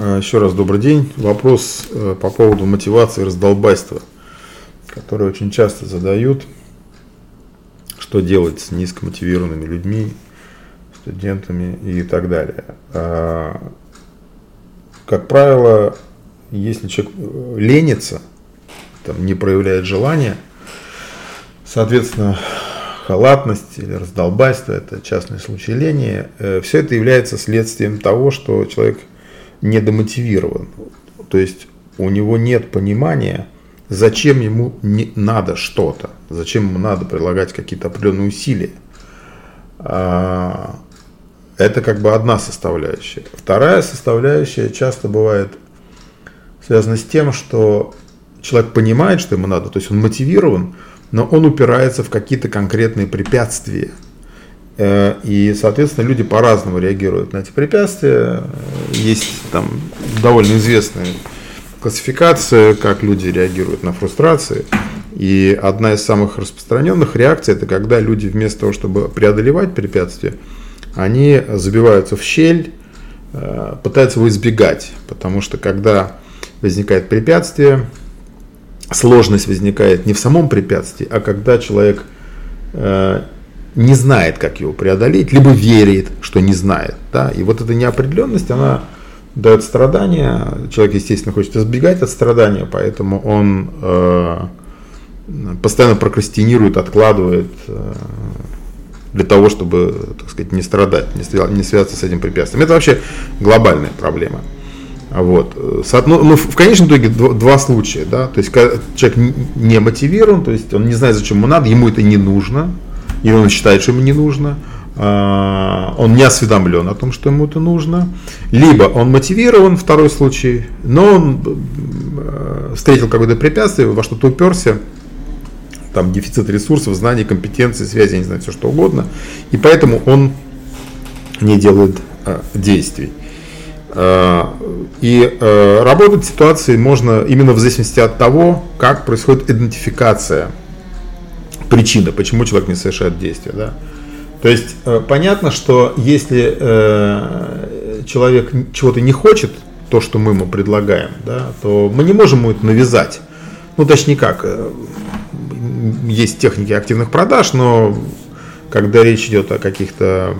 А, еще раз добрый день. Вопрос э, по поводу мотивации раздолбайства, который очень часто задают. Что делать с низкомотивированными людьми, студентами и так далее. А, как правило, если человек э, ленится, там, не проявляет желания, соответственно, халатность или раздолбайство, это частный случай лени, э, все это является следствием того, что человек – недомотивирован. То есть у него нет понимания, зачем ему не надо что-то, зачем ему надо прилагать какие-то определенные усилия. А, это как бы одна составляющая. Вторая составляющая часто бывает связана с тем, что человек понимает, что ему надо, то есть он мотивирован, но он упирается в какие-то конкретные препятствия – и, соответственно, люди по-разному реагируют на эти препятствия. Есть там довольно известная классификация, как люди реагируют на фрустрации. И одна из самых распространенных реакций, это когда люди вместо того, чтобы преодолевать препятствия, они забиваются в щель, э, пытаются его избегать. Потому что когда возникает препятствие, сложность возникает не в самом препятствии, а когда человек э, не знает, как его преодолеть, либо верит, что не знает. Да? И вот эта неопределенность, она дает страдания. Человек, естественно, хочет избегать от страдания, поэтому он э, постоянно прокрастинирует, откладывает э, для того, чтобы, так сказать, не страдать, не, не связаться с этим препятствием. Это вообще глобальная проблема. Вот. Ну, ну, в конечном итоге два, два случая. Да? То есть человек не мотивирован, то есть он не знает, зачем ему надо, ему это не нужно, и он считает, что ему не нужно, а, он не осведомлен о том, что ему это нужно, либо он мотивирован, второй случай, но он э, встретил какое-то препятствие, во что-то уперся, там дефицит ресурсов, знаний, компетенций, связи, не знаю, все что угодно, и поэтому он не делает э, действий. Э, и работать в ситуации можно именно в зависимости от того, как происходит идентификация причина, почему человек не совершает действия. Да? То есть э, понятно, что если э, человек чего-то не хочет, то, что мы ему предлагаем, да, то мы не можем ему это навязать. Ну, точнее как, э, есть техники активных продаж, но когда речь идет о каких-то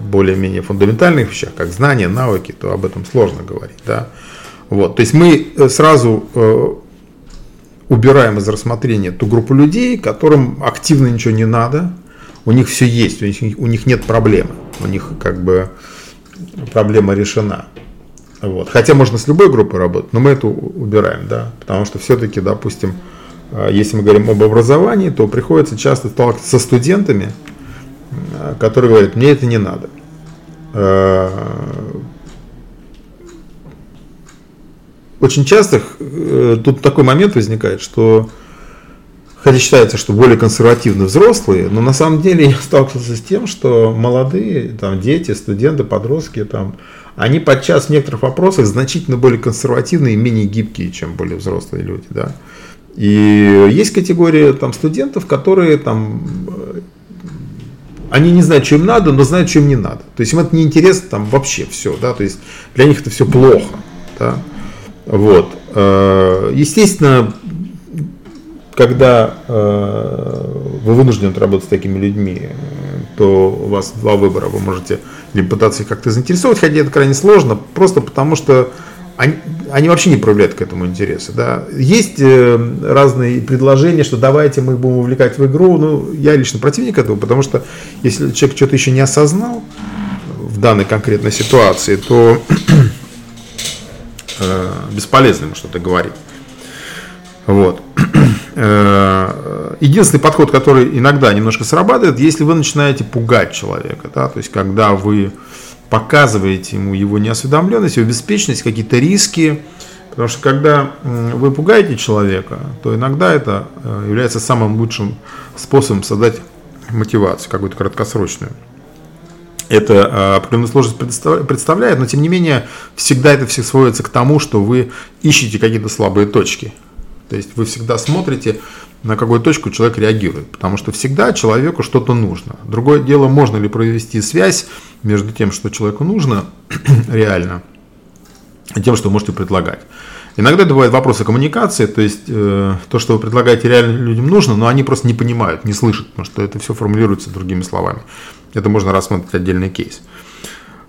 более-менее фундаментальных вещах, как знания, навыки, то об этом сложно говорить. Да? Вот. То есть мы сразу убираем из рассмотрения ту группу людей, которым активно ничего не надо, у них все есть, у них, у них нет проблемы, у них как бы проблема решена. Вот. Хотя можно с любой группой работать, но мы эту убираем, да, потому что все-таки, допустим, э, если мы говорим об образовании, то приходится часто сталкиваться со студентами, э, которые говорят, мне это не надо. Э, очень часто э, тут такой момент возникает, что хотя считается, что более консервативны взрослые, но на самом деле я сталкивался с тем, что молодые, там, дети, студенты, подростки, там, они подчас в некоторых вопросах значительно более консервативные и менее гибкие, чем более взрослые люди. Да? И есть категория там, студентов, которые там, э, они не знают, что им надо, но знают, что им не надо. То есть им это не интересно там вообще все, да, то есть для них это все плохо. Да? Вот. Э, естественно, когда э, вы вынуждены работать с такими людьми, то у вас два выбора. Вы можете либо пытаться их как-то заинтересовать, хотя это крайне сложно, просто потому что они, они вообще не проявляют к этому интереса. Да. Есть э, разные предложения, что давайте мы будем увлекать в игру. Ну, я лично противник этого, потому что если человек что-то еще не осознал в данной конкретной ситуации, то э, бесполезно ему что-то говорить. Вот. Э, единственный подход, который иногда немножко срабатывает, если вы начинаете пугать человека, да, то есть когда вы показываете ему его неосведомленность, его беспечность, какие-то риски, потому что когда вы пугаете человека, то иногда это э, является самым лучшим способом создать мотивацию, какую-то краткосрочную это а, определенную сложность представляет, но тем не менее всегда это все сводится к тому, что вы ищете какие-то слабые точки. То есть вы всегда смотрите, на какую точку человек реагирует, потому что всегда человеку что-то нужно. Другое дело, можно ли провести связь между тем, что человеку нужно реально, тем, что вы можете предлагать. Иногда это бывают вопросы коммуникации, то есть э, то, что вы предлагаете, реально людям нужно, но они просто не понимают, не слышат, потому что это все формулируется другими словами. Это можно рассмотреть отдельный кейс.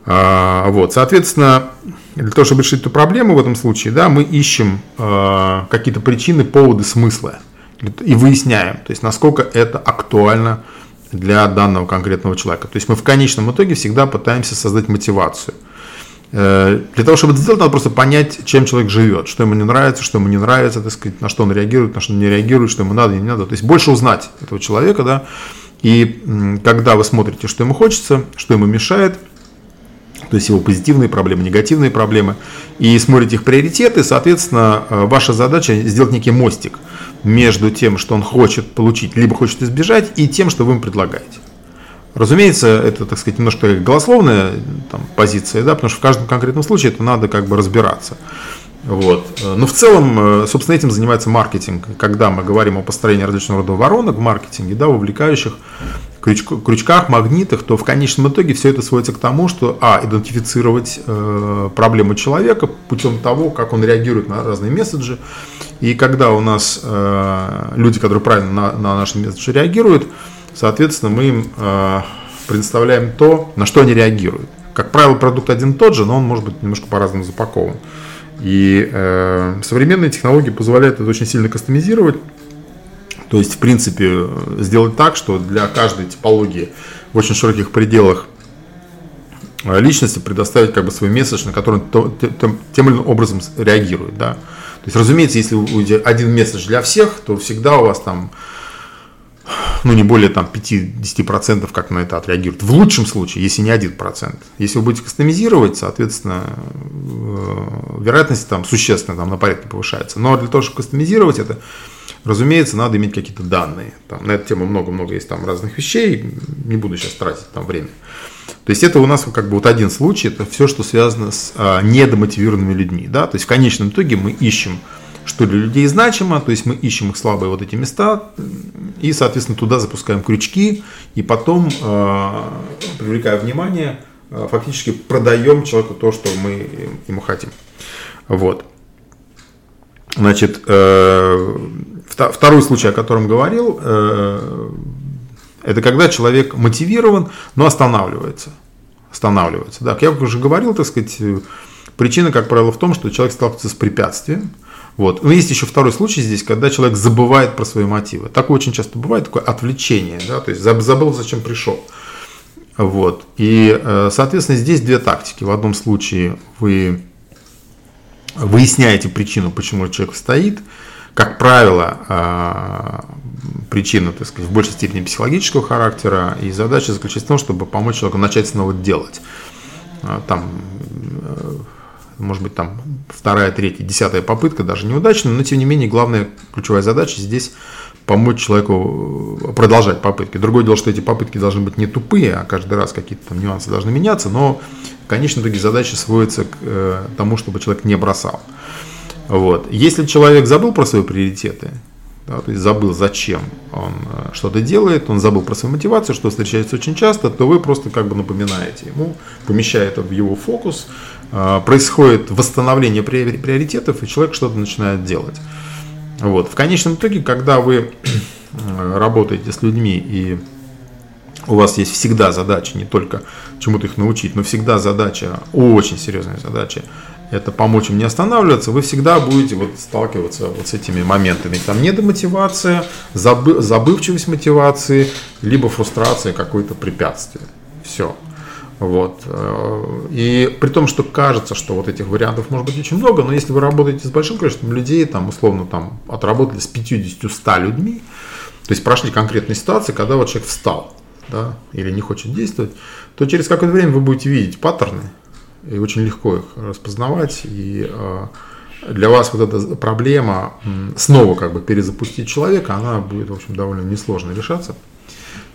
А, вот, соответственно, для того, чтобы решить эту проблему в этом случае, да, мы ищем э, какие-то причины, поводы, смысла и выясняем, то есть насколько это актуально для данного конкретного человека. То есть мы в конечном итоге всегда пытаемся создать мотивацию – Э, для того, чтобы это сделать, надо просто понять, чем человек живет, что ему не нравится, что ему не нравится, так сказать, на что он реагирует, на что не реагирует, что ему надо не надо. То есть больше узнать этого человека, да. И когда вы смотрите, что ему хочется, что ему мешает, то есть его позитивные проблемы, негативные проблемы, и смотрите их приоритеты, соответственно, э, ваша задача сделать некий мостик между тем, что он хочет получить, либо хочет избежать, и тем, что вы ему предлагаете. Разумеется, это, так сказать, немножко голословная там, позиция, да, потому что в каждом конкретном случае это надо как бы разбираться. Вот. Но в целом, э, собственно, этим занимается маркетинг. Когда мы говорим о построении различного рода воронок в маркетинге, да, вовлекающих крючках, магнитах, то в конечном итоге все это сводится к тому, что, а, идентифицировать э, проблему человека путем того, как он реагирует на разные месседжи. И когда у нас э, люди, которые правильно на, на наши месседжи реагируют, Соответственно, мы им э, предоставляем то, на что они реагируют. Как правило, продукт один и тот же, но он может быть немножко по-разному запакован. И э, современные технологии позволяют это очень сильно кастомизировать. То есть, в принципе, сделать так, что для каждой типологии в очень широких пределах э, личности предоставить как бы свой месседж, на который он тем или иным образом реагирует. Да? То есть, разумеется, если будете один месседж для всех, то всегда у вас там ну, не более там 5-10% как на это отреагируют. В лучшем случае, если не 1%. Если вы будете кастомизировать, соответственно, э, вероятность там существенно там, на порядке повышается. Но для того, чтобы кастомизировать это, разумеется, надо иметь какие-то данные. Там, на эту тему много-много есть там разных вещей, не буду сейчас тратить там время. То есть это у нас как бы вот один случай, это все, что связано с а, недомотивированными людьми. Да? То есть в конечном итоге мы ищем что для людей значимо, то есть мы ищем их слабые вот эти места и, соответственно, туда запускаем крючки и потом, э, привлекая внимание, э, фактически продаем человеку то, что мы ему хотим. Вот. Значит, э, второй случай, о котором говорил, это когда человек мотивирован, но останавливается. Останавливается. Как я уже говорил, так сказать, причина, как правило, в том, что человек сталкивается с препятствием, вот. Но есть еще второй случай здесь, когда человек забывает про свои мотивы. Такое очень часто бывает, такое отвлечение, да, то есть забыл, зачем пришел. Вот. И, э, соответственно, здесь две тактики. В одном случае вы выясняете причину, почему человек стоит. Как правило, э, причина, так сказать, в большей степени психологического характера, и задача заключается в том, чтобы помочь человеку начать снова делать. Э, там может быть, там вторая, третья, десятая попытка, даже неудачная, но тем не менее главная ключевая задача здесь помочь человеку э, продолжать попытки. Другое дело, что эти попытки должны быть не тупые, а каждый раз какие-то там нюансы должны меняться, но в конечном итоге задача сводится к э, тому, чтобы человек не бросал. Вот. Если человек забыл про свои приоритеты, да, то есть забыл, зачем он э, что-то делает, он забыл про свою мотивацию, что встречается очень часто, то вы просто как бы напоминаете ему, помещая это в его фокус, происходит восстановление приоритетов, и человек что-то начинает делать. Вот. В конечном итоге, когда вы э, работаете с людьми и у вас есть всегда задача не только чему-то их научить, но всегда задача, очень серьезная задача это помочь им не останавливаться, вы всегда будете вот сталкиваться вот с этими моментами. Там недомотивация, забы, забывчивость мотивации, либо фрустрация, какое-то препятствие. Все. Вот. И при том, что кажется, что вот этих вариантов может быть очень много, но если вы работаете с большим количеством людей, там, условно, там, отработали с 50-100 людьми, то есть прошли конкретные ситуации, когда вот человек встал, да, или не хочет действовать, то через какое-то время вы будете видеть паттерны, и очень легко их распознавать. И э, для вас вот эта проблема снова как бы перезапустить человека, она будет, в общем, довольно несложно решаться.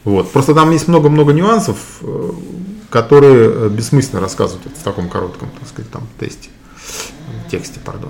Вот. Просто там есть много-много нюансов, э, которые бессмысленно рассказывать в таком коротком, так сказать, там тесте, тексте, пардон.